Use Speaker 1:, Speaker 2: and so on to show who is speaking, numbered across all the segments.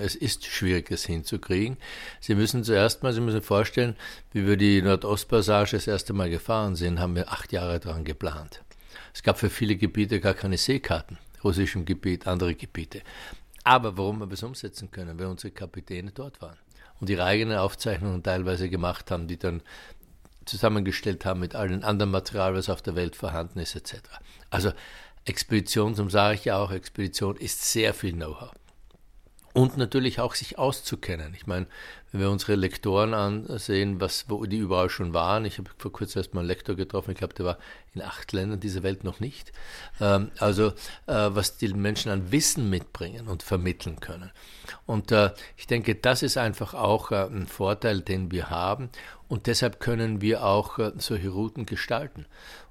Speaker 1: Es ist schwierig, es hinzukriegen. Sie müssen zuerst mal, Sie müssen vorstellen, wie wir die Nordostpassage das erste Mal gefahren sind, haben wir acht Jahre daran geplant. Es gab für viele Gebiete gar keine Seekarten, russischem Gebiet, andere Gebiete. Aber warum wir es umsetzen können, weil unsere Kapitäne dort waren und ihre eigenen Aufzeichnungen teilweise gemacht haben, die dann zusammengestellt haben mit allen anderen Material, was auf der Welt vorhanden ist, etc. Also Expedition, zum sage ich ja auch, Expedition ist sehr viel Know-how. Und natürlich auch sich auszukennen. Ich meine, wenn wir unsere Lektoren ansehen, was, wo die überall schon waren, ich habe vor kurzem erst mal einen Lektor getroffen, ich glaube, der war in acht Ländern dieser Welt noch nicht. Ähm, also, äh, was die Menschen an Wissen mitbringen und vermitteln können. Und äh, ich denke, das ist einfach auch äh, ein Vorteil, den wir haben. Und deshalb können wir auch äh, solche Routen gestalten.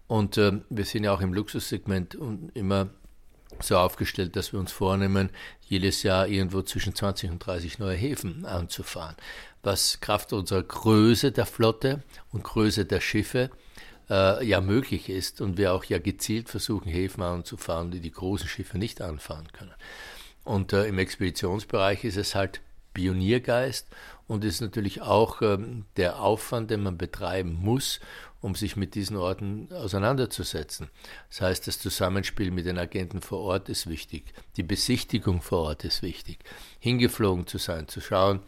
Speaker 1: Und äh, wir sind ja auch im Luxussegment immer so aufgestellt, dass wir uns vornehmen, jedes Jahr irgendwo zwischen 20 und 30 neue Häfen anzufahren, was Kraft unserer Größe der Flotte und Größe der Schiffe äh, ja möglich ist und wir auch ja gezielt versuchen, Häfen anzufahren, die die großen Schiffe nicht anfahren können. Und äh, im Expeditionsbereich ist es halt Pioniergeist und ist natürlich auch ähm, der Aufwand, den man betreiben muss, um sich mit diesen Orten auseinanderzusetzen. Das heißt, das Zusammenspiel mit den Agenten vor Ort ist wichtig. Die Besichtigung vor Ort ist wichtig. Hingeflogen zu sein, zu schauen,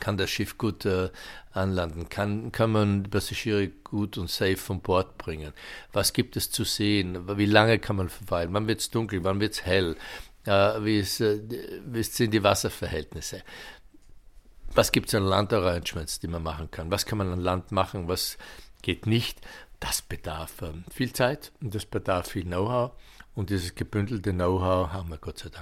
Speaker 1: kann das Schiff gut äh, anlanden? Kann, kann man Passagiere gut und safe von Bord bringen? Was gibt es zu sehen? Wie lange kann man verweilen? Wann wird es dunkel? Wann wird es hell? Wie, ist, äh, wie sind die Wasserverhältnisse? Was gibt es an Landarrangements, die man machen kann? Was kann man an Land machen? Was geht nicht. Das bedarf ähm, viel Zeit und das bedarf viel Know-how. Und dieses gebündelte Know-how haben wir Gott sei Dank.